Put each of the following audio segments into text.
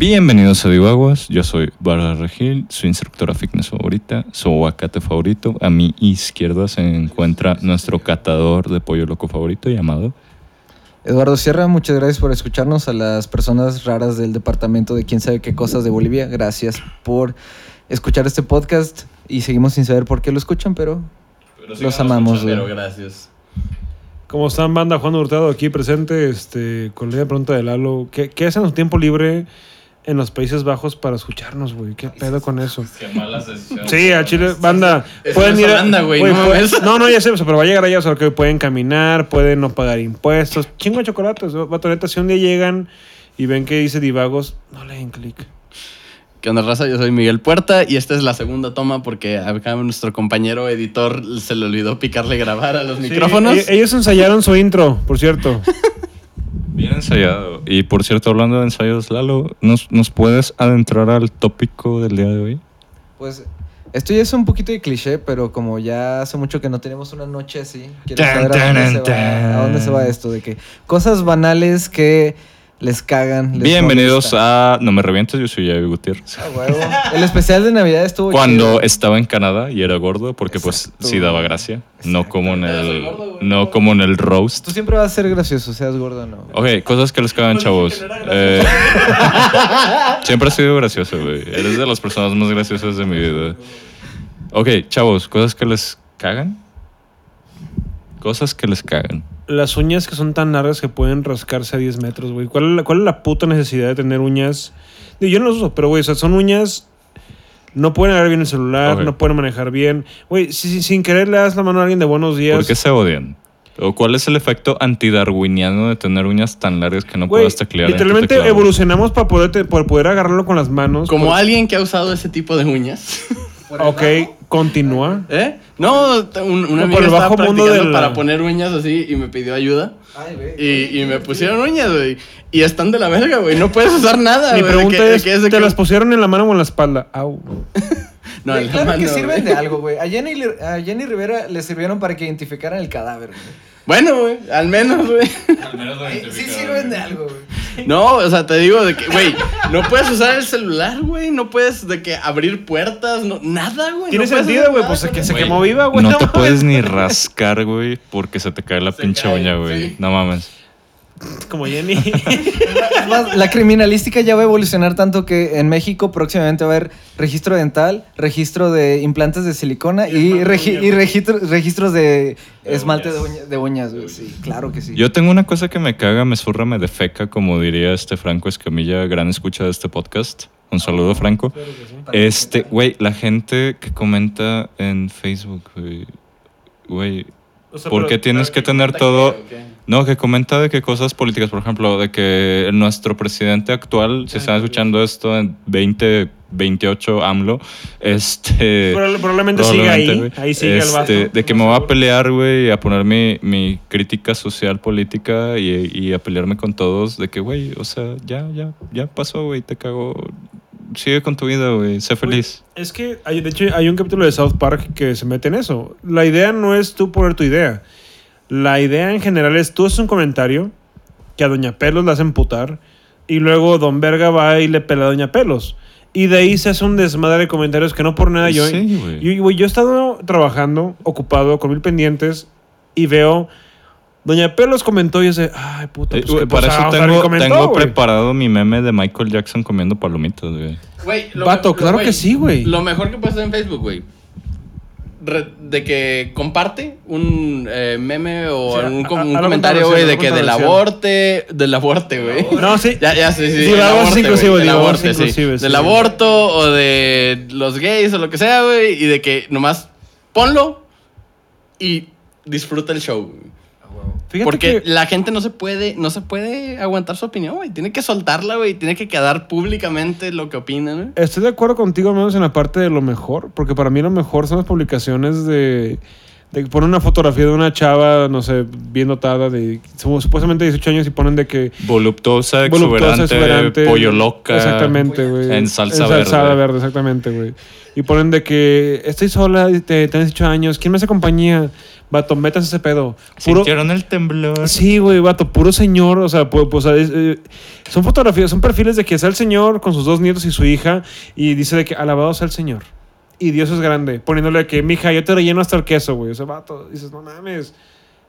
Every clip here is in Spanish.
Bienvenidos a Divaguas, yo soy Bárbara Regil, su instructora fitness favorita, su aguacate favorito. A mi izquierda se encuentra nuestro catador de pollo loco favorito llamado. Eduardo Sierra, muchas gracias por escucharnos. A las personas raras del departamento de quién sabe qué cosas de Bolivia, gracias por escuchar este podcast. Y seguimos sin saber por qué lo escuchan, pero los amamos. Pero gracias. ¿Cómo están, banda? Juan Hurtado aquí presente este, con la pregunta de Lalo. ¿Qué, ¿Qué hacen en su tiempo libre en los Países Bajos para escucharnos, güey? ¿Qué pedo con eso? Qué malas decisiones. Sí, a Chile, banda. Es pueden ir. a- Holanda, güey, no no, no, ya sé, pero va a llegar allá, o sea, que pueden caminar, pueden no pagar impuestos. Chingo de chocolates. Vato, neta, si un día llegan y ven que dice divagos, no le den clic. ¿Qué onda, raza? Yo soy Miguel Puerta y esta es la segunda toma porque acá nuestro compañero editor se le olvidó picarle grabar a los Sí, micrófonos. e- ellos ensayaron su intro, por cierto. Bien ensayado. Y por cierto, hablando de ensayos, Lalo, ¿nos, nos puedes adentrar al tópico del día de hoy? Pues esto ya es un poquito de cliché, pero como ya hace mucho que no tenemos una noche así, quiero saber a dónde, se va, a dónde se va esto, de que cosas banales que les cagan. les Bienvenidos a No me revientes, yo soy Javi Gutiérrez. Ah, huevo. El especial de Navidad estuvo Cuando chido. estaba en Canadá y era gordo, porque pues sí daba gracia. No como en el, gordo, güey. no como en el roast. Tú siempre vas a ser gracioso, seas gordo o no. Ok, cosas que les cagan, chavos. Eh, siempre has sido gracioso, güey. Eres de las personas más graciosas de mi vida. Ok, chavos, cosas que les cagan. Cosas que les cagan. Las uñas que son tan largas que pueden rascarse a 10 metros, güey. ¿Cuál, es la- ¿Cuál es la puta necesidad de tener uñas? Yo no las uso, pero, güey, o sea, son uñas... No pueden agarrar bien el celular, no pueden manejar bien. Güey, si, si- sin querer le das la mano a alguien de buenos días. ¿Por qué se odian? ¿O cuál es el efecto antidarwiniano de tener uñas tan largas que no Güey, puedas teclear? en tu literalmente teclado? evolucionamos para poder, te- para poder agarrarlo con las manos. Como Por- alguien que ha usado ese tipo de uñas. Ok, continúa. ¿Eh? No, un, una No, amiga por el estaba mundo practicando del- para poner uñas así y me pidió ayuda. Ay, güey. Y, y me pusieron uñas, güey. Y están de la verga, güey. No puedes usar nada, Mi güey. pregunta ¿De es, qué es de ¿te que- las pusieron en la mano o en la espalda? Au. No, la claro que mano, sirven güey. de algo, güey. A Jenny, a Jenny Rivera le sirvieron para que identificaran el cadáver, güey. Bueno, güey. Al menos, güey. Sí sirven de algo, güey. No, o sea, te digo de que, güey, no puedes usar el celular, güey. No puedes de que abrir puertas, no, nada, güey. Tiene no sentido, güey. Pues que se quemó viva, güey. No te puedes ni rascar, güey, porque se te cae la Se pinche cae, uña, güey. sí. No mames. Como Jenny. Es más, la criminalística ya va a evolucionar tanto que en México próximamente va a haber registro dental, registro de implantes de silicona y, regi- y registro- registros de, De esmalte uñas. de, uña- de uñas, güey. Sí, claro que sí. Yo tengo una cosa que me caga, me zurra, me defeca, como diría este Franco Escamilla, gran escucha de este podcast. Un saludo, Franco. Este, güey, la gente que comenta en Facebook, güey. Güey, O sea, ¿por pero- qué tienes que tener ¿Qué, todo? No, que comenta de que cosas políticas, por ejemplo, de que nuestro presidente actual, si están escuchando esto en 2028 AMLO, este... Proba- Probablemente siga ahí. Probablemente. Ahí sigue el. Este, De que me voy a pelear, güey, a poner mi, mi crítica social, política y, y a pelearme con todos. De que, güey, o sea, ya, ya, ya pasó, güey, te cago. Sigue con tu vida, güey, sé feliz. Es que, hay, de hecho, hay un capítulo de South Park que se mete en eso. La idea no es tú poner tu idea. La idea en general es tú haces un comentario que a Doña Pelos la hacen putar y luego Don Verga va y le pela a Doña Pelos. Y de ahí se hace un desmadre de comentarios que no por nada yo... Sí, yo, güey, yo he estado trabajando, ocupado, con mil pendientes y veo... Doña Pelos comentó y sé, ay, puta, Eh, pues, ¿qué para eso tengo, comentó, preparado mi meme de Michael Jackson comiendo palomitas, güey. Güey, Vato, claro que sí, güey. Lo mejor que puedes hacer en Facebook, güey. De que comparte un eh, meme o un, a- comentario, güey, de que del aborte, del aborte, güey. No, sí. Ya, ya, sí, sí. Sí, el vamos aborte, inclusive, güey, el digo, vamos aborte, sí. inclusive, sí. Del aborto o de los gays o lo que sea, güey. Y de que nomás ponlo y disfruta el show. güey. Fíjate Porque que- la gente no se puede, no se puede aguantar su opinión, güey. Tiene que soltarla, güey. Tiene que quedar públicamente lo que opinan, güey. Estoy de acuerdo contigo, al menos en la parte de lo mejor, porque para mí lo mejor son las publicaciones de, De que ponen una fotografía de una chava, no sé, bien dotada, de su- supuestamente 18 años y ponen de que. Voluptuosa, voluptuosa, exuberante, exuberante, pollo loca. Exactamente, güey. En salsa verde. verde, exactamente, güey. Y ponen de que estoy sola, tengo 18 años, ¿quién me hace compañía? Vato, métanse ese pedo. Puro, Sintieron el temblor. Sí, güey, vato, puro señor, o sea, pu- pues, es, eh, son fotografías, son perfiles de que está el señor con sus dos nietos y su hija y dice de que alabado sea el señor. Y Dios es grande, poniéndole que, mija, yo te relleno hasta el queso, güey. O sea, vato, dices, no mames.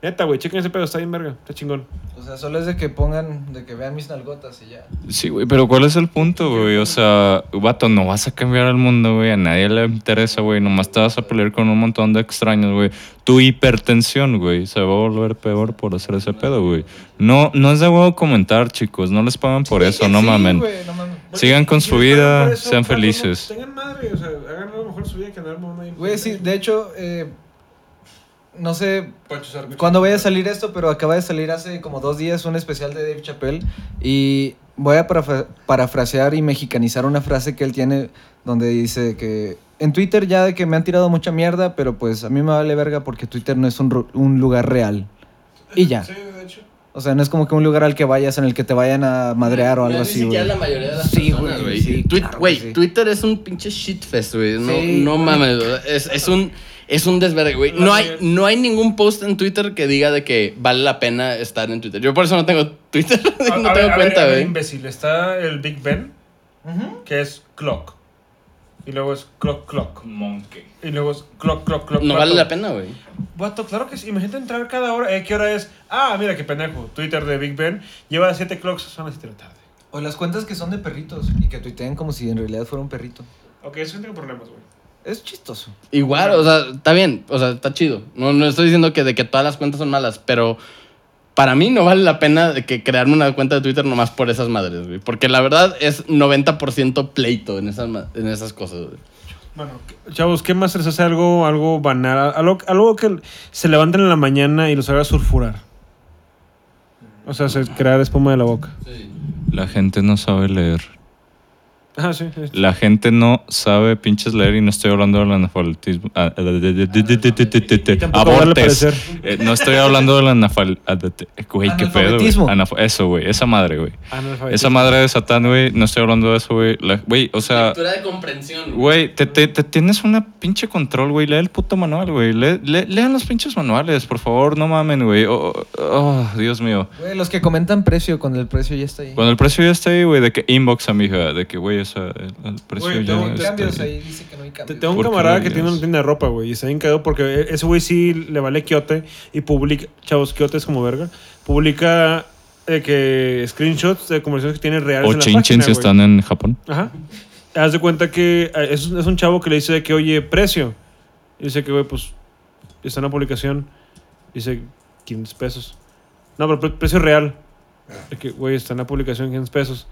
Neta, güey, chequen ese pedo, está bien verga, está chingón. O sea, solo es de que pongan, de que vean mis nalgotas y ya. Sí, güey, pero ¿cuál es el punto, güey? O sea, vato, no vas a cambiar el mundo, güey. A nadie le interesa, güey. Nomás te vas a pelear con un montón de extraños, güey. Tu hipertensión, güey, se va a volver peor por hacer ese pedo, güey. No, no es de huevo comentar, chicos. No les pagan por eso, no Sí, mamen. güey, no mames. Sigan con su vida, eso, sean felices. tengan madre, o sea, hagan algo mejor su vida que andar. Güey, sí, de hecho, eh, no sé cuándo vaya a salir esto, pero acaba de salir hace como dos días un especial de Dave Chappelle y voy a parafra- parafrasear y mexicanizar una frase que él tiene donde dice que en Twitter ya de que me han tirado mucha mierda, pero pues a mí me vale verga porque Twitter no es un, un lugar real. Y ya. Sí, de hecho. O sea, no es como que un lugar al que vayas en el que te vayan a madrear o algo así, güey. la mayoría de las Sí, personas, güey, güey. sí, Twi- claro que güey, sí. Twitter es un pinche shitfest, güey. No, Sí, no mames, güey. es, es un es un desvergue, güey. No hay, no hay ningún post en Twitter que diga de que vale la pena estar en Twitter. Yo por eso no tengo Twitter, no A- tengo ver, cuenta, güey. imbécil, está el Big Ben, que es clock. Y luego es clock, clock. Monkey. Y luego es clock, clock, clock. No vato. vale la pena, güey. Vato, claro que sí. Imagínate entrar cada hora. Eh, ¿Qué hora es? Ah, mira qué pendejo. Twitter de Big Ben. Lleva 7 clocks, son las 7 de la tarde. O las cuentas que son de perritos y que tuitean como si en realidad fuera un perrito. Ok, eso no tengo problemas, güey. Es chistoso. Igual, o sea, está bien, o sea, está chido. No, no estoy diciendo que de que todas las cuentas son malas, pero para mí no vale la pena de que crearme una cuenta de Twitter nomás por esas madres, güey. Porque la verdad es 90% pleito en esas, en esas cosas, güey. Bueno, ¿qué- chavos, ¿qué más les hace algo, algo banal? Algo, algo que se levanten en la mañana y los haga surfurar. O sea, se crear espuma de la boca. La gente no sabe leer. La gente no sabe pinches leer y no estoy hablando del analfabetismo. Abortes. No estoy hablando del analfabetismo. Eso, güey. Esa madre, güey. Esa madre de Satán, güey. No estoy hablando de eso, güey. Güey, o sea. Güey, te, te, tienes una pinche control, güey. Lee el puto manual, güey. Le, le, lean los pinches manuales, por favor. No mamen, güey. Oh, Dios mío. Güey, los que comentan precio, cuando el precio ya está ahí. Cuando el precio ya está ahí, güey. De que inbox, a mi hija De que, güey o sea, el, el precio Güey, ya tengo cambios ahí. dice que no hay Te- cambios. Tengo un ¿Por qué camarada lo que tiene una tienda de ropa, güey, y está bien quedado porque e- ese güey sí le vale quiote y publica, chavos, quiote es como verga, publica eh, que screenshots de conversaciones que tiene reales O en la página, güey. están en Japón. Ajá. Haz de cuenta que eh, es, es un chavo que le dice de que, oye, precio. Y dice que, güey, pues, está en la publicación. Dice 500 pesos. No, pero pre- precio real. De que, güey, está en la publicación 500 pesos.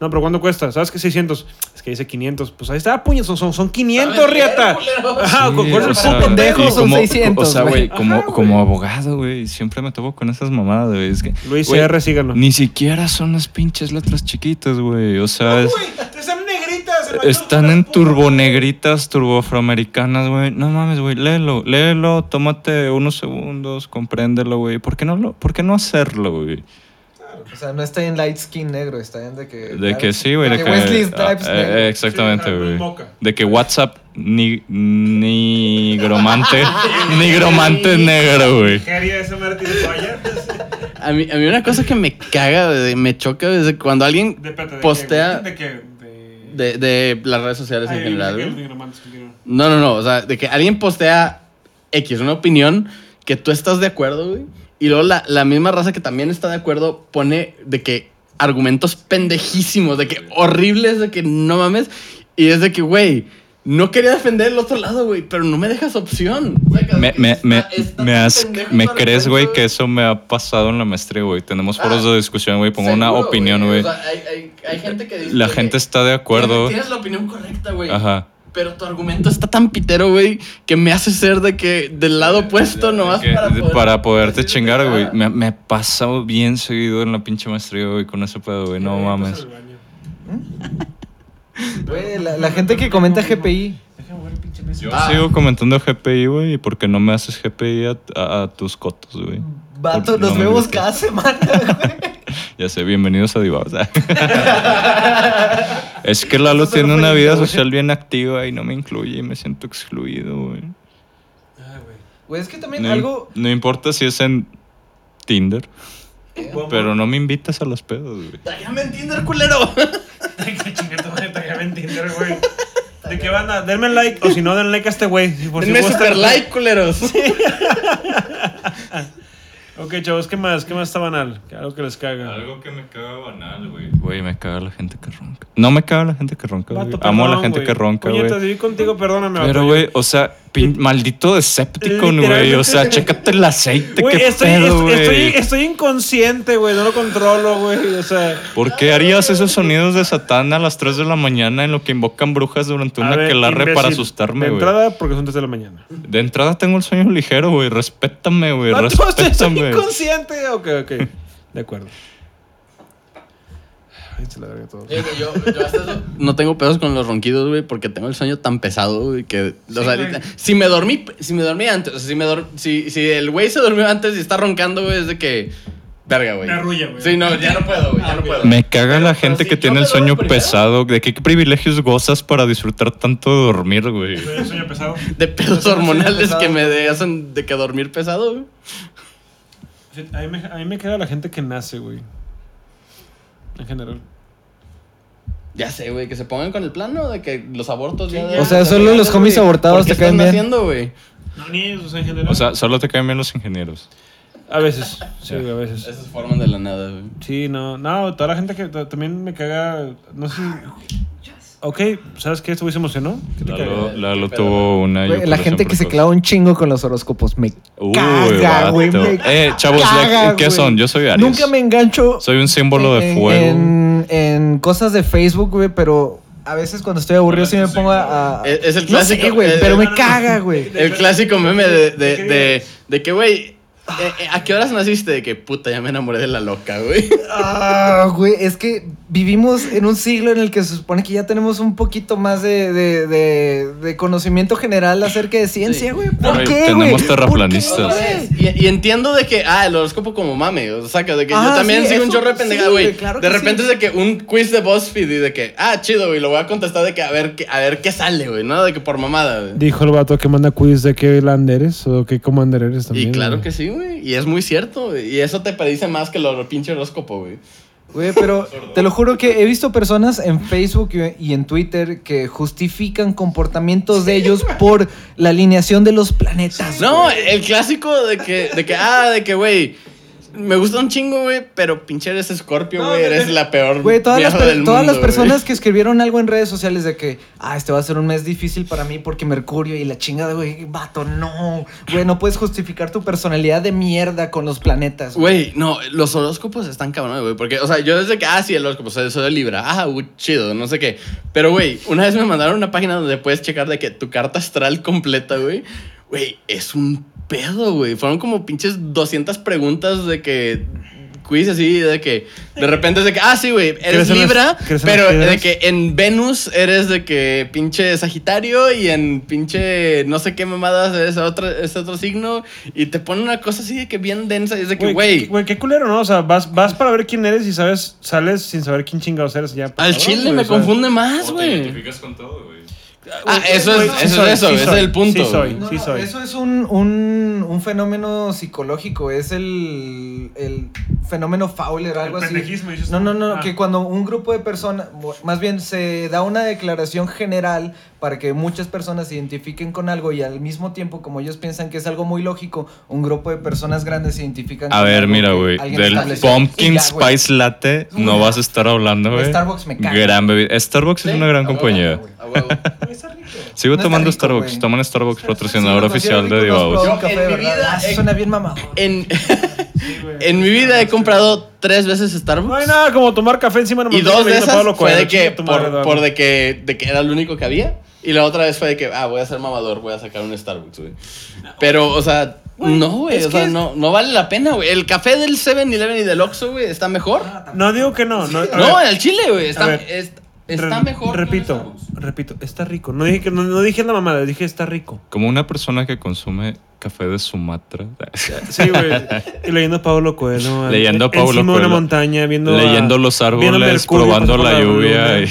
No, pero ¿cuánto cuesta? ¿Sabes qué? 600. Es que dice 500. Pues ahí está, puñas, son, son, son 500, ¿Sabes leer, riata. Ajá, Sí, con el pendejo, son como- 600, O sea, güey. como, como abogado, güey, siempre me topo con esas mamadas, güey. Es que, Luis síganlo. Ni siquiera son las pinches letras chiquitas, güey. O sea, es- están negritas. están en turbonegritas, turboafroamericanas, güey. No mames, güey, léelo, léelo, tómate unos segundos, compréndelo, güey. ¿Por qué no, lo, ¿por qué no hacerlo, güey? O sea, no está en light skin negro, está en de que... De que sí, güey. De de que, Wesley ah, Snipes eh, negro. exactamente, Sí, güey. De que WhatsApp ni, nigromante, nigromante negro, güey. Falla. A mí, a mí una cosa que me caga, me choca desde cuando alguien De- espérate, ¿de qué, postea? ¿De qué? De... las redes sociales en Ay, general. No, no, no. O sea, de que alguien postea X, una opinión que tú estás de acuerdo, güey. Y luego la, la misma raza que también está de acuerdo pone de que argumentos pendejísimos, de que horribles, de que no mames. Y es de que, güey, no quería defender el otro lado, güey, pero no me dejas opción. Me, me, está- me, está me, has- crees, güey, que eso me ha pasado en la maestría, güey. Tenemos foros Ah, de discusión, güey. Pongo una opinión, güey. O sea, hay, hay, hay gente que dice. La gente está de acuerdo. Tienes la opinión correcta, güey. Ajá. Pero tu argumento está tan pitero, güey, que me hace ser de que del lado opuesto nomás Que- para, poder- para poderte chingar, güey. Me, me pasa bien seguido en la pinche maestría, güey, con ese pedo, güey. No mames. Güey, la, la gente que comenta GPI. Déjame ver el pinche Yo Ah. sigo comentando GPI, güey, y porque no me haces GPI a, a- a tus cotos, güey. Vato, Por- nos no vemos cada semana, güey. Ya sé, bienvenidos a Divaos. es que Lalo Eso tiene una vida social bien activa y no me incluye y me siento excluido, güey. Güey, es que también No, algo... no importa si es en Tinder, pero no me invitas a los pedos, güey. Tállame en Tinder, culero. Qué a Tinder, güey. ¿De qué banda? Denme like, o si no, den like a este güey. si por Denme super like, culeros. Ok, chavos, ¿qué más? ¿Qué más está banal? Algo que les caga. Algo que me caga banal, güey. Güey, me caga la gente que ronca. No me caga la gente que ronca, güey. Amo a la gente que ronca, güey. viví contigo, perdóname. Pero, güey, o sea, pin- maldito Decepticon, güey. O sea, chécate el aceite, Güey, qué estoy, pedo, güey. estoy, estoy inconsciente, güey. No lo controlo, güey. O sea. ¿Por qué harías esos sonidos de Satán a las 3 de la mañana en lo que invocan brujas durante una ver, aquelarre imbécil, para asustarme, De güey? entrada, porque son 3 de la mañana. De entrada tengo el sueño ligero, güey. Respétame, güey. No, tú, estoy, Respétame. inconsciente. Ok, ok. De acuerdo. Ay, se la verga todo. Yo, yo- yo hasta eso no tengo pedos con los ronquidos, güey, porque tengo el sueño tan pesado, güey, que... O sea, ahorita- si me dormí, si me dormí antes, o sea, si, me dor- si, si el güey se durmió antes y está roncando, güey, es de que... Verga, güey. Me arrulla, güey. Sí, no, ya no puedo, güey, ya Ah, no ok. puedo. Me caga la gente si que tiene el sueño primero, pesado. ¿De qué privilegios gozas para disfrutar tanto de dormir, güey? ¿Soy sueño pesado? De pedos hormonales que me de- hacen de que dormir pesado, güey. A mí, me, a mí me caga la gente que nace, güey. En general. Ya sé, güey, que se pongan con el plano de que los abortos ya... O sea, solo los homies abortados te caen bien. haciendo, güey? No, ni ellos, o sea, en general. O sea, solo te caen bien los ingenieros. a veces. Sí, a veces. Esos forman de la nada, güey. Sí, no, no, toda la gente que ta- también me caga, no sé. Ok, ¿sabes qué? Este güey se emocionó. ¿Qué te Lalo, caga? Lalo tuvo una. Güey, la gente que se clava un chingo con los horóscopos me Uy, caga, güey. me Eh, chavos, caga, ¿qué güey. son? Yo soy Aries. Nunca me engancho Soy un símbolo de fuego. En, en cosas de Facebook, güey, pero a veces cuando estoy aburrido sí me pongo a... a- Es- es el No sé, clásico, güey, el- pero el- me caga, güey. El clásico meme de, de, ¿De qué de, que, güey, eh, eh, ¿a qué horas naciste? De que, puta, ya me enamoré de la loca, güey. Ah, güey, es que vivimos en un siglo en el que se supone que ya tenemos un poquito más de, de, de- de conocimiento general acerca de ciencia, Sí. güey. ¿Por qué, tenemos güey? ¿Por qué, terraplanistas. Y, y entiendo de que, ah, el horóscopo como mame, o sea, que de que yo Ah, también sí, sigo un chorro de pendejada, sí, güey. claro de que repente sí. es de que un quiz de BuzzFeed y de que, ah, chido, güey, lo voy a contestar de que a ver, qué- a ver qué sale, güey, ¿no? De que por mamada, güey. Dijo el vato que manda quiz de qué land eres o qué commander eres también. Y claro güey. que sí, güey. Y es muy cierto. Y eso te predice más que lo pinche horóscopo, güey. Güey, pero te lo juro que he visto personas en Facebook y en Twitter que justifican comportamientos de ellos por la alineación de los planetas. No, el clásico de que, de que, ah, de que, güey, me gusta un chingo, güey, pero pinche eres escorpio, No, güey, de- eres de- la peor Güey, todas, las, del todas las personas que escribieron algo en redes sociales de que, ah, este va a ser un mes difícil para mí porque Mercurio y la chingada, güey, vato, no. Güey, no puedes justificar tu personalidad de mierda con los planetas. Güey, no, los horóscopos están cabrones, güey. Porque, o sea, yo desde que, ah, sí, el horóscopo, soy, soy de Libra. Ah, uy, chido, no sé qué. Pero, güey, una vez me mandaron una página donde puedes checar de que tu carta astral completa, güey. Güey, es un pedo, güey. Fueron como pinches 200 preguntas de que. Quiz así, de que de repente es de que, ah, sí, güey, eres ¿Crees en las- Libra, las pero de que en Venus eres de que pinche Sagitario y en pinche no sé qué mamadas eres otro, es otro signo y te pone una cosa así de que bien densa y es de que, Güey, güey, qué- güey, culero, ¿no? O sea, vas, vas para ver quién eres y sabes, sales sin saber quién chingados eres. Ya, pues, al cabrón, chile güey, me confunde más, ¿Cómo te güey. identificas con todo, güey? Ah, eso es, sí eso soy, es eso, sí ese es soy, el punto. sí soy. güey. No, Sí no, soy. Eso es un, un, un fenómeno psicológico, es el, el fenómeno Fowler, algo El así. No, no, no, Ah. que cuando un grupo de personas, más bien se da una declaración general para que muchas personas se identifiquen con algo y al mismo tiempo, como ellos piensan que es algo muy lógico, un grupo de personas grandes se identifican A con ver, algo mira, güey. Del. Pumpkin ya. Spice Latte no vas a estar hablando, güey. Starbucks me caga. Gran bebida. Starbucks es una gran a huevo, compañía. Sigo No tomando rico, Starbucks. Toman Starbucks, Sí, patrocinador oficial de Divaos. en mi vida, Ah, suena bien mamado. En, mi vida he comprado tres veces Starbucks. No hay nada como tomar café encima de Y dos de esas Pablo fue de que, por, por de que, de que era lo único que había. Y la otra vez fue de que, ah, voy a ser mamador, voy a sacar un Starbucks, güey. Pero, o sea, no, güey, o sea, no, no vale la pena, güey. El café del 7-Eleven y del Oxxo, güey, está mejor. No digo que no. No, ver, al chile, güey, está... Está Re- mejor. Repito, repito, está rico. No dije, que, no, no dije la mamada, dije está rico. Como una persona que consume café de Sumatra. Sí, güey. Y leyendo a Pablo Coelho. Leyendo a Paulo Encima de una montaña, viendo. a- Leyendo los viendo árboles, Mercurio probando la lluvia. y-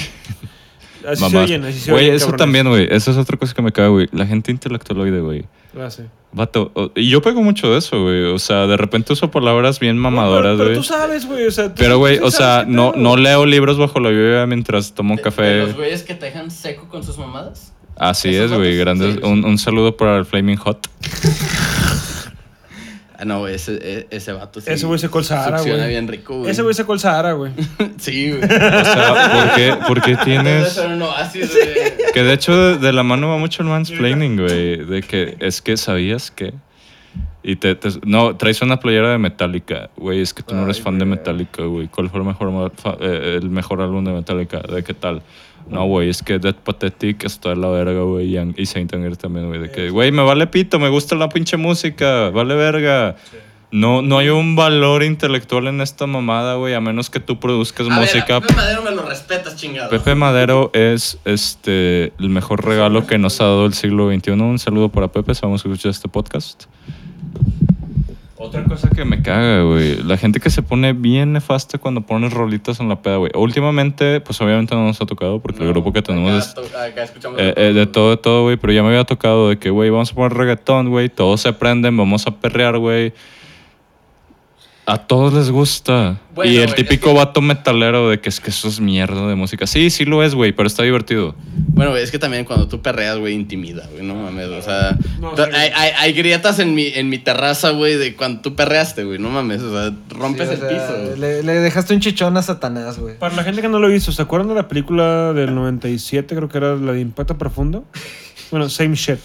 Así se mamás. oyen, así se Güey, oyen, eso cabrones. también, güey. Eso es otra cosa que me caga, güey. La gente intelectualoide, güey. Ah, sí. Vato, y yo pego mucho de eso, güey. O sea, de repente uso palabras bien Pero, mamadoras, pero güey. tú sabes, güey. O sea, tú- Pero, güey, o sea, no, no leo libros bajo la lluvia mientras tomo un café. de los güeyes que te dejan seco con sus mamadas. Así ¿Esos es, güey. Grandes. Sí. Un, un saludo para el Flaming Hot. Ah, no, ese, e- ese vato sí. Ese güey Sahara, succiona güey. bien rico, güey. Ese güey secó el Sahara, güey. Sí, güey. O sea, ¿por qué, por qué Debe tienes...? ser un oasis, güey. Que de hecho de, de la mano va mucho el mansplaining, güey. De que es que sabías que... Y te, te- No, traes una playera de Metallica. Güey, es que tú no eres Ay, fan de. Metallica, güey. ¿Cuál fue el mejor, eh, el mejor álbum de Metallica? ¿De qué tal? No, güey, es que Dead Pathetic está de la verga, güey. Y, Saint Anger también, güey. De que, güey, me vale pito, me gusta la pinche música. Vale verga. No, no hay un valor intelectual en esta mamada, güey. A menos que tú produzcas A ver, música a Pepe Madero me lo respetas, chingado. Pepe Madero es este el mejor regalo que nos ha dado el siglo XXI. Un saludo para Pepe, sabemos que escucha este podcast. Otra cosa que me caga, güey. La gente que se pone bien nefasta cuando pones rolitas en la peda, güey. Últimamente, pues obviamente no nos ha tocado porque el No, grupo que tenemos acá es acá escuchamos eh, eh, de todo, de todo, güey. Pero ya me había tocado de que, güey, vamos a poner reggaetón, güey. Todos se prenden, vamos a perrear, güey. A todos les gusta. Bueno, y el güey, típico es que- vato metalero de que es que eso es mierda de música. Sí, sí lo es, güey, pero está divertido. Bueno, güey, es que también cuando tú perreas, güey, intimida, güey, no mames. O sea, No, to- sí. hay, hay, hay grietas en mi, en mi terraza, güey, de cuando tú perreaste, güey, no mames. O sea, rompes Sí, o el sea, piso. güey. Le, le dejaste un chichón a Satanás, güey. Para la gente que no lo visto, ¿se acuerdan de la película del 97? Creo que era la de Impacto Profundo. Bueno, same shit.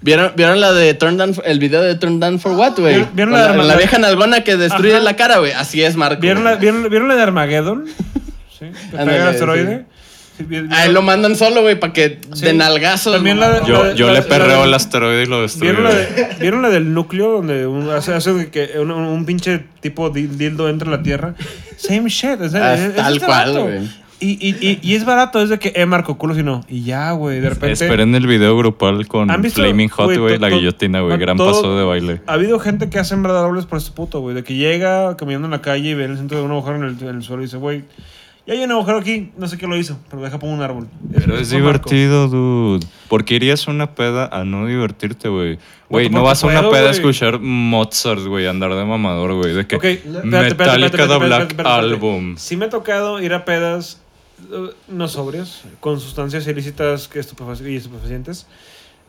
¿Vieron, ¿Vieron la de Turn Down, el video de Turn Down for What, güey? ¿Vieron- vieron la la, de- la vieja nalgona que destruye Ajá. la cara, güey. Así es, Marco. ¿Vieron la, vieron, ¿vieron la de Armageddon? Sí. Que pega el asteroide. Sí, vi- A él lo mandan solo, güey, para que Sí. de nalgazos. También la de-. Yo, La- yo la- le la- perreo la- el asteroide y lo destruyo. ¿Vieron la, de- ¿Vieron la del núcleo donde un, hace, hace que un, un pinche tipo di- dildo entra a la Tierra? Same shit. Es, Ah, es- es tal este cual, güey. Y, y, y, y es barato, es de que, eh, Marco, culo si no. Y ya, güey, de repente. Esperen el video grupal con ¿Han visto, Flaming Hot, güey, la guillotina, güey. Gran todo- paso de baile. Ha habido gente que ha sembrado árboles por este puto, güey. De que llega caminando en la calle y ve en el centro de un agujero en el, en el suelo y dice, güey, ya hay un agujero aquí, no sé qué lo hizo, pero deja pongo un árbol. Pero es Marco. divertido, dude. ¿Por qué irías a una peda a no divertirte, güey? Güey, no vas a una peda a escuchar Mozart, güey, andar de mamador, güey. De que Ok, espérate, espérate, Metallica Black. Album. Sí me ha tocado ir a pedas no sobrias, con sustancias ilícitas que estupefac- y estupefacientes,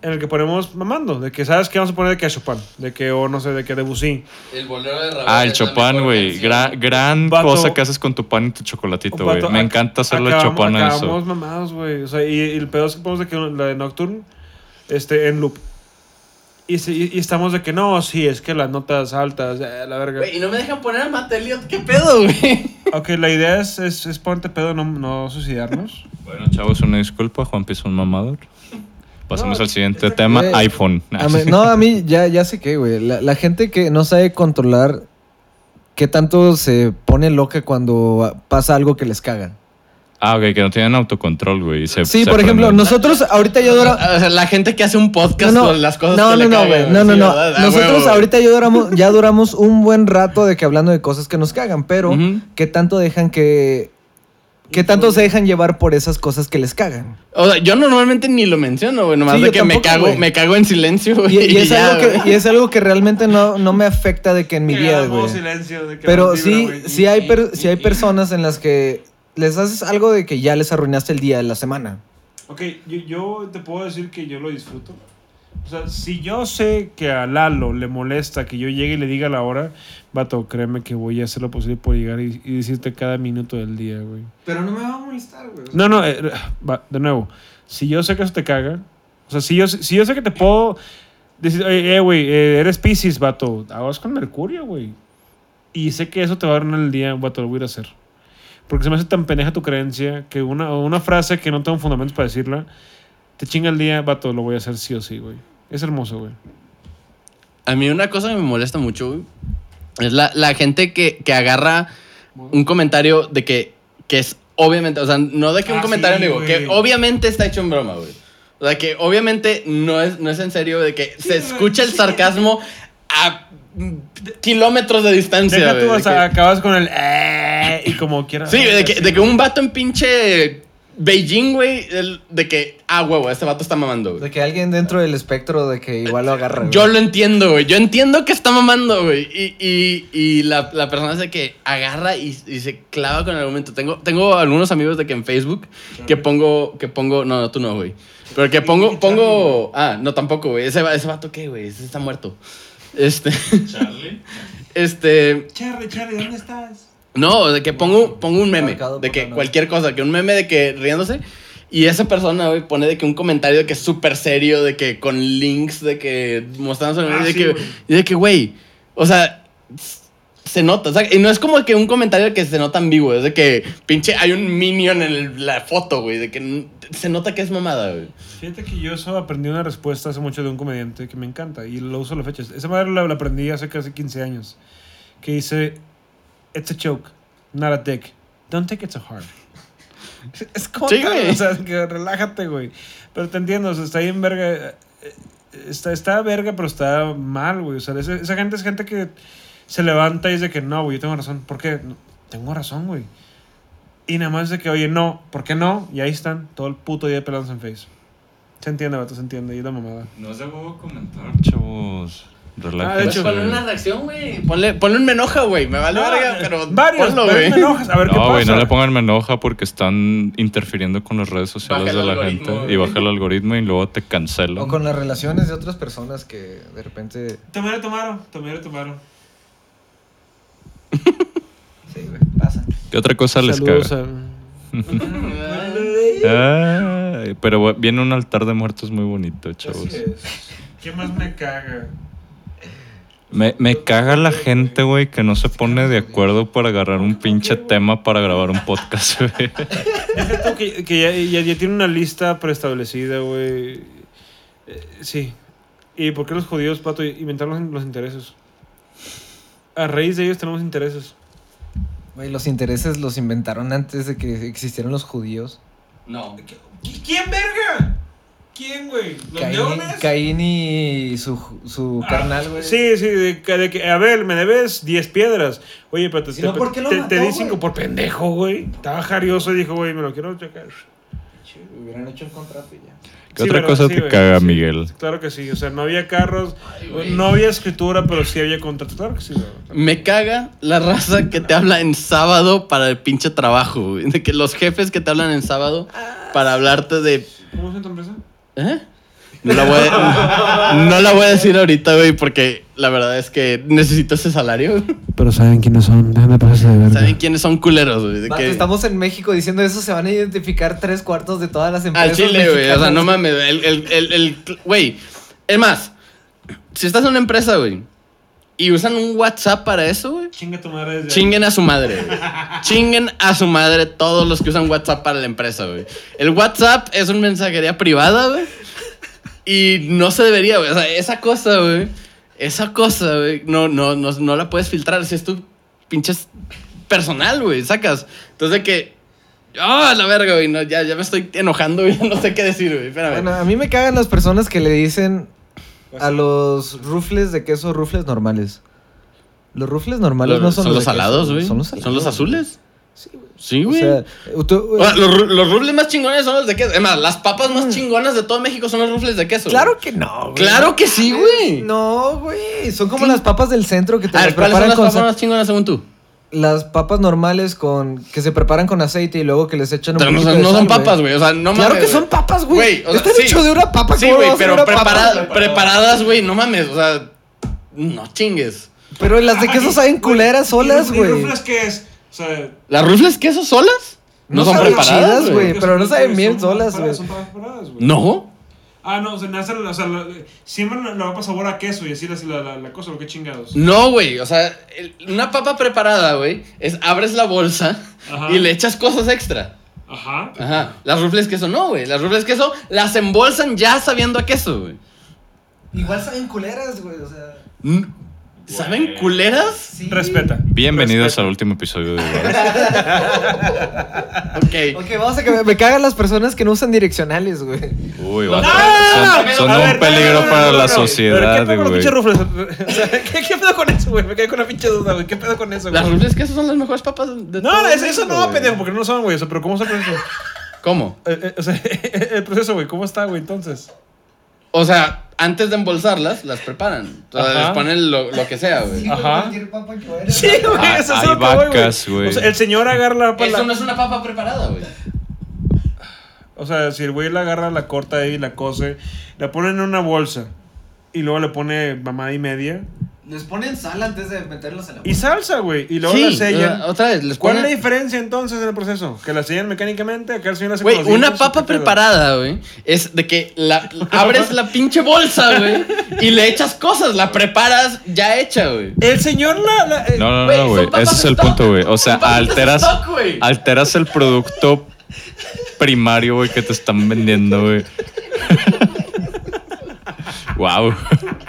en el que ponemos mamando, de que sabes que vamos a poner de que a Chopin, de que o no sé, de que Debussy. El bolero de Ravel Ah, el Chopin, güey. Gran, gran Vato. cosa que haces con tu pan y tu chocolatito, güey. Me encanta hacerle acabamos- Chopin a Acabamos eso. mamados, güey. O sea, y, y el pedo es que ponemos de que la de Nocturne, este, en loop. Y, se- y- y estamos de que no, sí, es que las notas altas, eh, la verga. Y no me dejan poner a Matt Elliot, ¿qué pedo, güey? Ok, la idea es, es, es ponerte pedo, no, no suicidarnos. Bueno, chavos, una disculpa. Juan es un mamador. Pasamos No, al siguiente este- tema, iPhone. A mí- no, a mí ya, ya sé qué, güey. La, la gente que no sabe controlar qué tanto se pone loca cuando pasa algo que les caga. Ah, ok, que no tienen autocontrol, güey. se- Sí, se por ejemplo, prenden. nosotros ahorita ya duramos... O sea, la gente que hace un podcast con las cosas no, que no, le no, cagan. No, no, sí, no. ¿verdad? A Nosotros huevo. ahorita ya duramos, ya duramos un buen rato de que hablando de cosas que nos cagan, pero. ¿qué tanto dejan que... ¿Qué tanto se dejan llevar por esas cosas que les cagan? O sea, yo normalmente ni lo menciono, güey. Nomás Sí, de yo que me cago, me cago en silencio, güey. Y, y es, ya, algo que, y es algo que realmente no, no me afecta de que en mi vida, güey. Pero sí, güey. sí hay, per- sí hay personas en las que les haces algo de que ya les arruinaste el día de la semana. Ok, yo, yo te puedo decir que yo lo disfruto. O sea, si yo sé que a Lalo le molesta que yo llegue y le diga la hora, vato, créeme que voy a hacer lo posible por llegar y, y decirte cada minuto del día, güey. Pero no me va a molestar, güey. No, no, eh, va, de nuevo. Si yo sé que eso te caga, o sea, si yo, si yo sé que te puedo decir, "Oye, eh, güey, eh, eres Pisces, vato, aguas con Mercurio, güey. Y sé que eso te va a arruinar el día, vato, lo voy a ir a hacer. Porque se me hace tan pendeja tu creencia que una, una frase que no tengo fundamentos para decirla, te chinga el día, vato, lo voy a hacer sí o sí, güey. Es hermoso, güey. A mí una cosa que me molesta mucho, güey, es la, la gente que, que agarra un comentario de que, que es obviamente, o sea, no de que un Ah, comentario sí, amigo, que obviamente está hecho en broma, güey. O sea, que obviamente no es, no es en serio de que se escucha el sí. sarcasmo a kilómetros de distancia, Deja güey. tú, o sea, que- acabas con el eh, y como quieras. Sí, de que, de que un vato en pinche Beijing, güey, de que, ah, huevo, este vato está mamando, güey. De que alguien dentro del espectro de que igual lo agarra. güey. Yo lo entiendo, güey. Yo entiendo que está mamando, güey. Y, y, y la, la persona es de que agarra y, y se clava con el argumento. Tengo, tengo algunos amigos de que en Facebook que pongo, que pongo, no, no, tú no, güey. Pero que pongo, pongo, ah, no, tampoco, güey. Ese, ese vato, ¿qué, güey? Ese está muerto. Este, Charlie. este, Charlie, Charlie, ¿dónde estás? No, de que pongo, pongo un meme. De que cualquier cosa, que un meme de que riéndose. Y esa persona, güey, pone de que un comentario de que es súper serio, de que con links, de que mostrándose. Ah, de sí, que, güey. y de que, güey, o sea, se nota. o sea, y no es como que un comentario que se nota ambiguo, es de que pinche hay un minion en el- la foto, güey, de que se nota que es mamada, güey. Fíjate que yo eso aprendí una respuesta hace mucho de un comediante que me encanta y lo uso a la fecha. Esa madre la, la aprendí hace casi 15 años. Que dice: It's a joke, not a dick. Don't take it so hard. Es como. Sí, güey. O sea, que relájate, güey. Pero te entiendo, o sea, está ahí en verga. eh, eh, Está, está verga, pero está mal, güey. O sea, esa, esa gente es gente que se levanta y dice que no, güey, yo tengo razón. ¿Por qué? No, tengo razón, güey. Y nada más de que, oye, no, ¿por qué no? Y ahí están, todo el puto día pelándose en Face. Se entiende, vato, se entiende. Y la mamada. No es de huevo comentar, chavos. Relájense. Ah, de hecho, Ponle una reacción, güey. Ponle, ponle un me enoja, güey. Me vale No, verga, pero varios, ponlo, güey. A ver qué No, güey, pasa. no le pongan me enoja porque están interfiriendo con las redes sociales Baja de la gente güey. y baja el algoritmo y luego te cancelan. O con las relaciones de otras personas que de repente. Tomero, tomaro, tomero, tomaro. Sí, güey, pasa. ¿Qué otra cosa les caga? a- Ay, pero viene un altar de muertos muy bonito, chavos. Así es. ¿Qué más me caga? Me, me caga la gente, güey, que no se pone de acuerdo para agarrar un pinche tema para grabar un podcast, güey. Que, que ya, ya- ya tiene una lista preestablecida, güey. Eh, sí. ¿Y por qué los judíos, pato, inventaron los, los intereses? A raíz de ellos tenemos intereses. Güey, los intereses los inventaron antes de que existieran los judíos. No. ¿Quién, verga? ¿Quién, güey? ¿Los Caín, leones? Caín y su, su Ah, carnal, güey. Sí, sí, de, que- de que, a ver, me debes 10 piedras. Oye, pero te, no, te- ¿por qué lo te- mató, te di güey? 5 por pendejo, güey. Estaba jarioso y dijo, güey, me lo quiero checar. Hubieran hecho un contrato y ya. ¿Qué Sí, otra cosa sí, te güey, caga, sí. Miguel? Claro que sí, o sea, no había carros, no había escritura, pero sí había contrato. Claro que sí, güey. Me caga la raza que te habla en sábado para el pinche trabajo, güey. De que los jefes que te hablan en sábado para hablarte de. ¿Cómo es tu empresa? ¿Eh? No la, voy a, no la voy a decir ahorita, güey, porque la verdad es que necesito ese salario. Pero saben quiénes son, déjame pasarse de verga. ¿Saben quiénes son culeros, güey? De Vato, que- estamos en México diciendo eso, se van a identificar tres cuartos de todas las Al empresas. chile, güey. O sea, no mames. El, el, el, el- güey. Es más, si estás en una empresa, güey, y usan un WhatsApp para eso, güey, Chinga tu madre desde chinguen a su madre, güey. Chinguen a su madre todos los que usan WhatsApp para la empresa, güey. El WhatsApp es una mensajería privada, güey. Y no se debería, güey. O sea, esa cosa, güey. Esa cosa, güey. No, no, no, no la puedes filtrar. Si es tu pinches personal, güey. Sacas. Entonces de que. Ah, la verga, güey. No, ya, ya me estoy enojando, güey. No sé qué decir, güey. Espérame. Bueno, a mí me cagan las personas que le dicen a los rufles de queso rufles normales. Los rufles normales Los- no son, son los queso, salados, güey. Son los ¿Son salados. los azules? Sí, güey. Sí, O güey. sea, tú- O sea, los, los rufles más chingones son los de queso. Es más, las papas más chingonas de todo México son los rufles de queso. Claro güey. que no, güey. Claro que sí, güey. No, güey. Son como ¿Qué? las papas del centro que te A las ver, ¿cuáles son las con papas más chingonas según tú? Las papas normales con que se preparan con aceite y luego que les echan un Pero no, poquito son- de no son sal, papas, güey. O sea, no Claro mames, que son papas, güey. o sea, Están sí. hechos de una papa. Sí, ¿cómo güey, pero papa? preparadas, güey. No mames. O sea, no chingues. Pero las de queso saben culeras solas, ¿Y güey. rufles qué es? O sea... ¿Las rufles queso solas? No, No son preparadas, chidas, güey. pero no saben bien solas, güey. No. Ah, no, o sea, nacen, o sea, la- siempre le va a sabor a queso y así la, la, la, la cosa, lo que chingados. No, güey. O sea, el- una papa preparada, güey, es abres la bolsa Ajá. y le echas cosas extra. Ajá. Ajá. Las rufles queso no, güey. Las rufles queso las embolsan ya sabiendo a queso, güey. Igual saben culeras, güey. O sea. Mm, ¿Saben culeras? Respeta. Bienvenidos Respeta. al último episodio de Igual. Ok. Ok, vamos a que me, me cagan las personas que no usan direccionales, güey. Uy, No, vato, no, son, un ver, no, peligro no, no, para no, la no, no. sociedad, ¿Qué pedo con pinches rufles? O sea, ¿qué, ¿qué pedo con eso, güey? Me quedé con una pinche duda, güey. ¿Qué pedo con eso, güey? Las rufles que esas son las mejores papas de No, todo eso, el eso mundo, no, pendejo, porque no son, güey. O sea, pero ¿cómo está el proceso? ¿Cómo? Eh, eh, o sea, el proceso, güey, ¿cómo está, güey, entonces? O sea, antes de embolsarlas, las preparan. O sea, Ajá. les ponen lo, lo que sea, güey. Ajá. Sí, Ah, güey, eso es hay lo que voy, vacas, güey. O sea, el señor agarra la pala. Eso no es una papa preparada, güey. O sea, si el güey la agarra, la corta ahí, la cose, la pone en una bolsa y luego le pone mamada y media Les ponen sal antes de meterlos en la y salsa, güey, y luego Sí, la sellan. sea, otra vez, les ¿Cuál es la diferencia entonces en el proceso? ¿Que la sellan mecánicamente? ¿Acá el señor hace Güey, los una dientes, o papa qué pedo? preparada, güey, es de que la, abres la pinche bolsa, güey, y le echas cosas, la preparas ya hecha, güey. El señor la... la- eh, No, no, Güey, no, son güey. papas Ese es el stock. punto, güey. O sea, Son alteras, stock, güey. alteras el producto primario, güey, que te están vendiendo, güey. wow.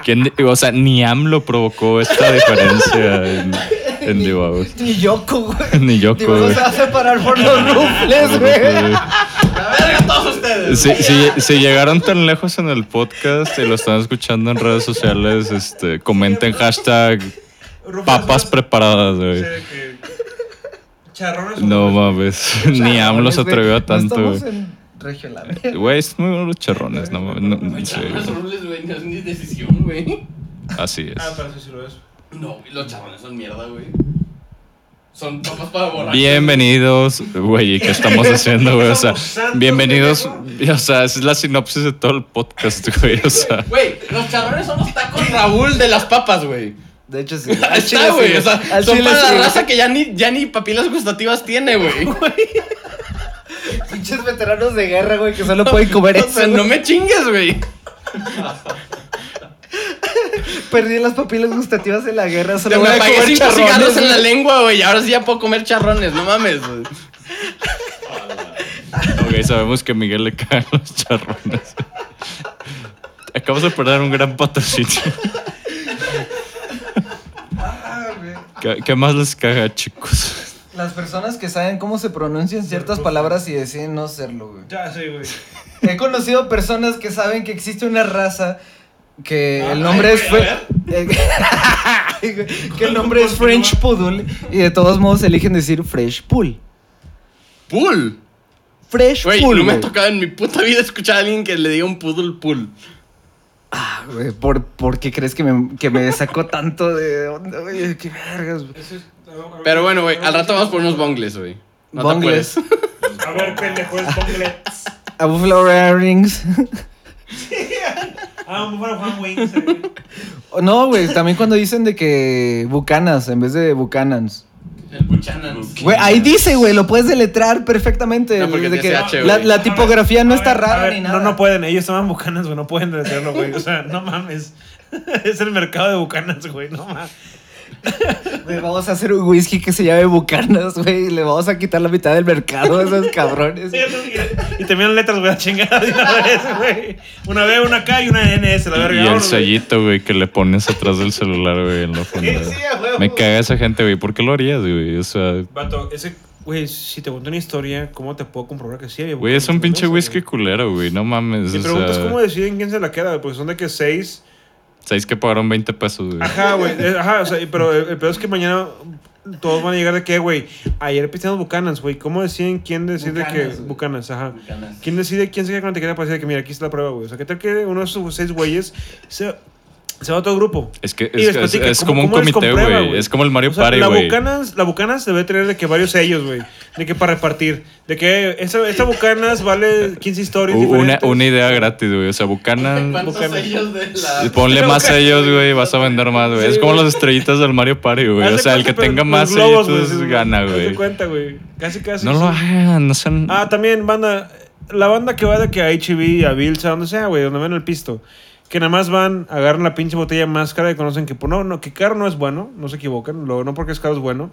¿Quién, o sea, ni AMLO provocó esta diferencia en, en Diva, güey. Ni Yoko, güey. Ni Yoko, güey. se va a separar por los rufles, güey. La verga todos ustedes. Si, si, si llegaron tan lejos en el podcast y lo están escuchando en redes sociales, este, comenten hashtag rufles, papas preparadas, güey. Charrones. No mames, ni AMLO se Güey, atrevió a tanto, estamos güey. en regional. Güey, es muy buenos charrones, no mames. no- Güey, sí, charrones güey. no es ni decisión, güey. Así es. Ah, pero sí, sí lo es. No, los charrones son mierda, güey. Son papas para borrar. Bienvenidos, güey, ¿y ¿qué estamos haciendo, güey? O sea, bienvenidos, o sea, es la sinopsis de todo el podcast, güey, o sea. Güey, los charrones son los tacos Raúl de las papas, güey. De hecho, sí. Al está, güey. sí. O sea, son para sí. la raza que ya ni, ya ni papilas gustativas tiene, güey. Pinches veteranos de guerra, güey, que solo pueden comer O eso. sea, no me chingues, güey. Perdí las papilas gustativas en la guerra, Te solo me voy a comer charrones. en la lengua, güey. y Ahora sí ya puedo comer charrones, no mames, güey. Ok, sabemos que a Miguel le caen los charrones. Acabas de perder un gran patrocinio. ¿Qué, qué más les caga, chicos? Las personas que saben cómo se pronuncian ciertas palabras y deciden no serlo, güey. Ya, sí, güey. He conocido personas que saben que existe una raza que Ah, el nombre ay, es güey, que el nombre es French Poodle y de todos modos eligen decir Fresh Pool. Pool. Fresh Güey, Pool. no me ha tocado en mi puta vida escuchar a alguien que le diga un poodle pool. Ah, güey, ¿por, por qué crees que me, que me sacó tanto de onda, güey? Qué vergas, güey. Pero bueno, güey, al rato vamos por unos bongles, güey. No Bongles. A ver, pendejo, es bongle. A Buffalo Rings. Ah, un bueno, Juan Wings. eh. No, güey, también cuando dicen de que Bucanas en vez de Buchanans. El Buchanan. Güey, ahí dice, güey, lo puedes deletrar perfectamente. No, porque de que CH, la, tipografía no está ver, rara ver, ni nada. No, no pueden. Ellos estaban bucanas, güey. No pueden decirlo, güey. O sea, no mames. Es el mercado de bucanas, güey. No mames. Güey, vamos a hacer un whisky que se llame Bucanas, güey, y le vamos a quitar la mitad del mercado a esos cabrones. Y terminan letras, güey, a chingada de una vez, güey. Una B, una K y una NS, la verga. Y el sellito, güey, que le pones atrás del celular, güey, en la funda. Sí, sí. Me caga esa gente, güey. ¿Por qué lo harías, güey? O sea, Vato, ese, güey, si te cuento una historia, ¿cómo te puedo comprobar que sí había güey, es un pinche whisky culero, güey. No mames. güey? o Mi pregunta es sea, cómo deciden quién se la queda, güey, porque son de que seis. Sabéis que pagaron 20 pesos, güey. Ajá, güey. eh, Ajá, o sea, pero el, el peor es que mañana todos van a llegar de qué, güey. Ayer pisteamos bucanas, güey. ¿Cómo deciden quién decide que. Bucanas, ajá. Bucanas. ¿Quién decide quién se queda con la tequila para decir que, mira, aquí está la prueba, güey? O sea, ¿qué tal que uno de esos seis güeyes se, se va a todo grupo? Es que es, es- es como un comité, güey. Es como el Mario O sea, Party, la güey. Bucanas, la Bucanas debe tener de que varios sellos, güey. De que para repartir. De que esa, esta Bucanas vale 15 historias Una, una idea gratis, güey. O sea, Buchanan. ¿Cuántos Bucanas. sellos de la... Ponle más sellos, güey, vas a vender más, güey. Sí, es como güey. las estrellitas del Mario Party, güey. O sea, el que tenga más globos, sellitos güey, sí, gana, güey. cuenta, güey. Casi, casi. No sí. lo hagan, no sean. Ah, también, banda. La banda que va de que a HB, a Bills, a donde sea, güey, donde ven el pisto. Que nada más van, agarran la pinche botella más cara y conocen que, pues, no, no, que caro no es bueno, no se equivocan. Lo, no porque es caro es bueno.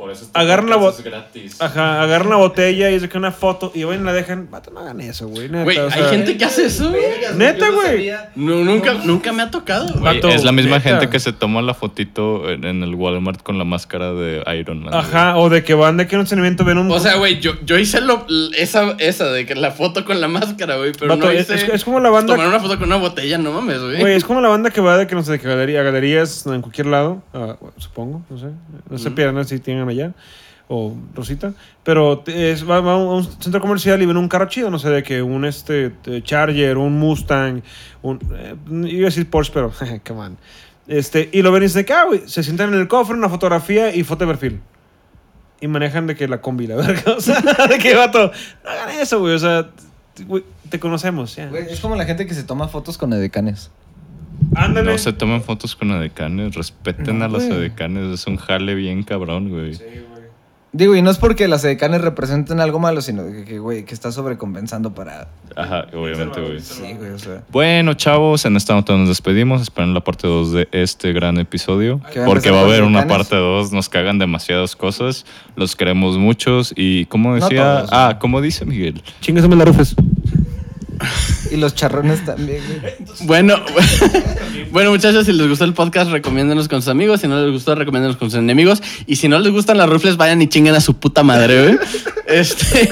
Por eso Agarran la podcast bot- es gratis. Ajá, agarran la botella y sacan una foto y van y la dejan. Vato, no hagan eso, güey. neta, Güey, o hay sea, gente que hace eso. güey. Neta, güey. No, nunca, nunca me ha tocado. güey. Güey, Vato, es la misma neta. gente que se toma la fotito en, en el Walmart con la máscara de Iron Man. güey. Ajá, o de que van de que en un entrenamiento ven un. O sea, güey, yo, yo hice lo, esa, esa de que la foto con la máscara, güey, pero Vato, no es, hice es- es como la banda. tomar una foto con una botella, no mames, güey. Güey, es como la banda que va de que no sé, de que galería, a galerías en cualquier lado, ah, supongo, no sé. No se pierdan si tienen allá. O Rosita. Pero es, va, va a un centro comercial y ven un carro chido, no sé, de que un este eh, Charger, un Mustang, un. eh, iba a decir Porsche, pero. come on. Este, y lo ven y dicen ah, güey, se sientan en el cofre, una fotografía y foto de perfil. Y manejan de que la combi, la verga. O sea, de que vato. No hagan eso, güey. O sea, güey, te conocemos, ya. Güey, es como la gente que se toma fotos con edecanes. Ándale. No se tomen fotos con edecanes, respeten No, a los güey. edecanes, es un jale bien cabrón, güey. Sí, güey. Digo, y no es porque las edecanes representen algo malo, sino que, que, güey, que está sobrecompensando para... Ajá, obviamente, güey. Sí, güey, o sea... Bueno, chavos, en esta nota nos despedimos. Esperen la parte 2 de este gran episodio. Porque va a haber una parte 2. Nos cagan demasiadas cosas. Los queremos muchos. Y como No decía. todos, ah, como dice Miguel. Chingaseme la rufes. Y los charrones también, güey. Bueno, bueno, muchachos, si les gustó el podcast, recomiéndenos con sus amigos. Si no les gustó, recomiéndenos con sus enemigos. Y si no les gustan las rufles, vayan y chinguen a su puta madre, güey. Este.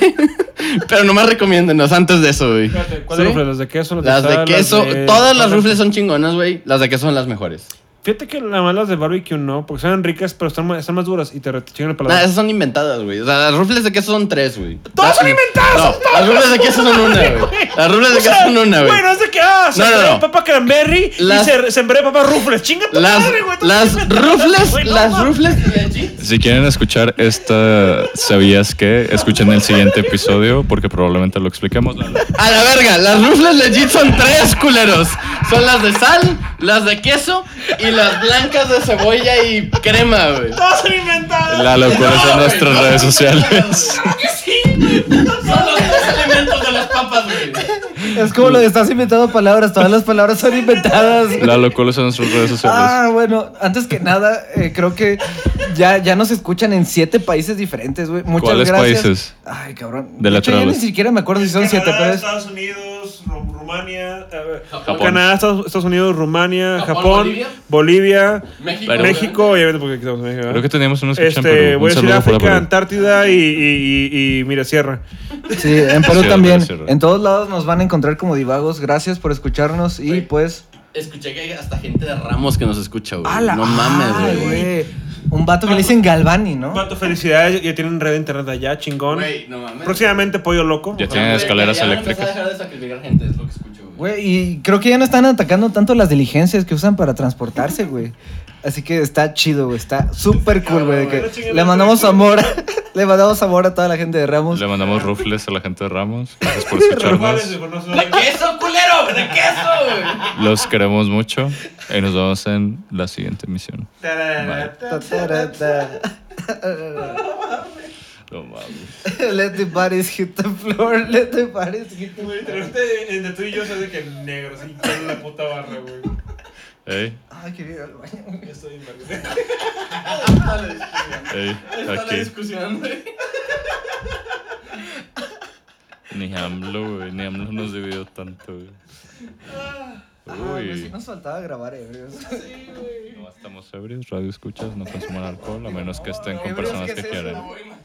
Pero nomás recomiéndenos antes de eso, güey. ¿Cuáles ¿Sí? rufles? ¿Las de queso? Las de sal, queso, de- todas las rufles son chingonas, güey. Las de queso son las mejores. Fíjate que nada más las de barbecue no, porque son ricas, pero están, más- están más duras y te re- te chingan el Nah, paladar. esas son inventadas, güey. O sea, las rufles de queso son tres, güey. ¡Todas son La- inventadas! No, las rufles de queso son una, güey. Las rufles de queso son una, güey. Güey, no es de que, ah, No, no, sembré no. papa cranberry Las- y se, sembré papa rufles. Chinga tu Las, madre, güey. las son rufles, güey, no las rufles legit. Si quieren escuchar esta ¿Sabías qué? Escuchen el siguiente episodio porque probablemente lo expliquemos. A la verga, las rufles legit son tres culeros. Son las de sal, las de queso y las blancas de cebolla y crema, güey. Todas son inventadas. Lalo, ¿cuáles son nuestras redes sociales? Son los tres elementos de las papas, güey. Es como lo de estás inventando palabras, todas las palabras son inventadas. Lalo, ¿cuáles son nuestras redes sociales? Ah, bueno, antes que nada, eh, creo que ya, ya nos escuchan en siete países diferentes, güey. Muchas ¿Cuáles gracias. países? Ay, cabrón. De hecho, ya ni siquiera me acuerdo si son siete, pero es... Estados Unidos, Ru- Rumania, Japón. Canadá, Estados, Estados Unidos, Rumania, Japón, Japón, Bolivia. Bolivia, México. Pero- México, obviamente porque aquí estamos en México. ¿verdad? Creo que teníamos unos que Este, Perú. voy a decir África. Antártida y, y, y, y mira, Sierra. Sí, en Perú también. En todos lados nos van a encontrar como divagos. Gracias por escucharnos y pues... Escuché que hay hasta gente de Ramos que nos escucha, güey. ¡Hala! No mames, güey. Un vato que le dicen Galvani, ¿no? Pato, felicidades, ya tienen red de internet allá, chingón. Güey, no mames. Próximamente Pollo Loco. Ya tienen escaleras ya eléctricas. a dejar de sacrificar gente, es lo que escucho, güey. Güey, y creo que ya no están atacando tanto las diligencias que usan para transportarse, güey. Así que está chido, güey. Está súper cool, güey. Le mandamos amor. le mandamos amor a toda la gente de Ramos. Le mandamos rufles a la gente de Ramos. Gracias por escucharnos. ¡De queso, culero! ¡De queso! Los queremos mucho y nos vemos en la siguiente emisión. No mames. Let the bodies hit the floor. Let the bodies hit the floor. entre, tú y yo sabes que negro, así con la puta barra, güey. Ey, Ay, quería ir al baño. güey. Estoy en ey, Está la aquí. discusión, güey. Ni AMLO, güey. Ni AMLO nos dividió tanto, güey. Ah, pero sí Uy. nos faltaba grabar, ebrios. No estamos ebrios, radio escuchas, no consuman alcohol, a menos que estén con Ebrios, personas ¿qué que es eso? quieren. Voy, man.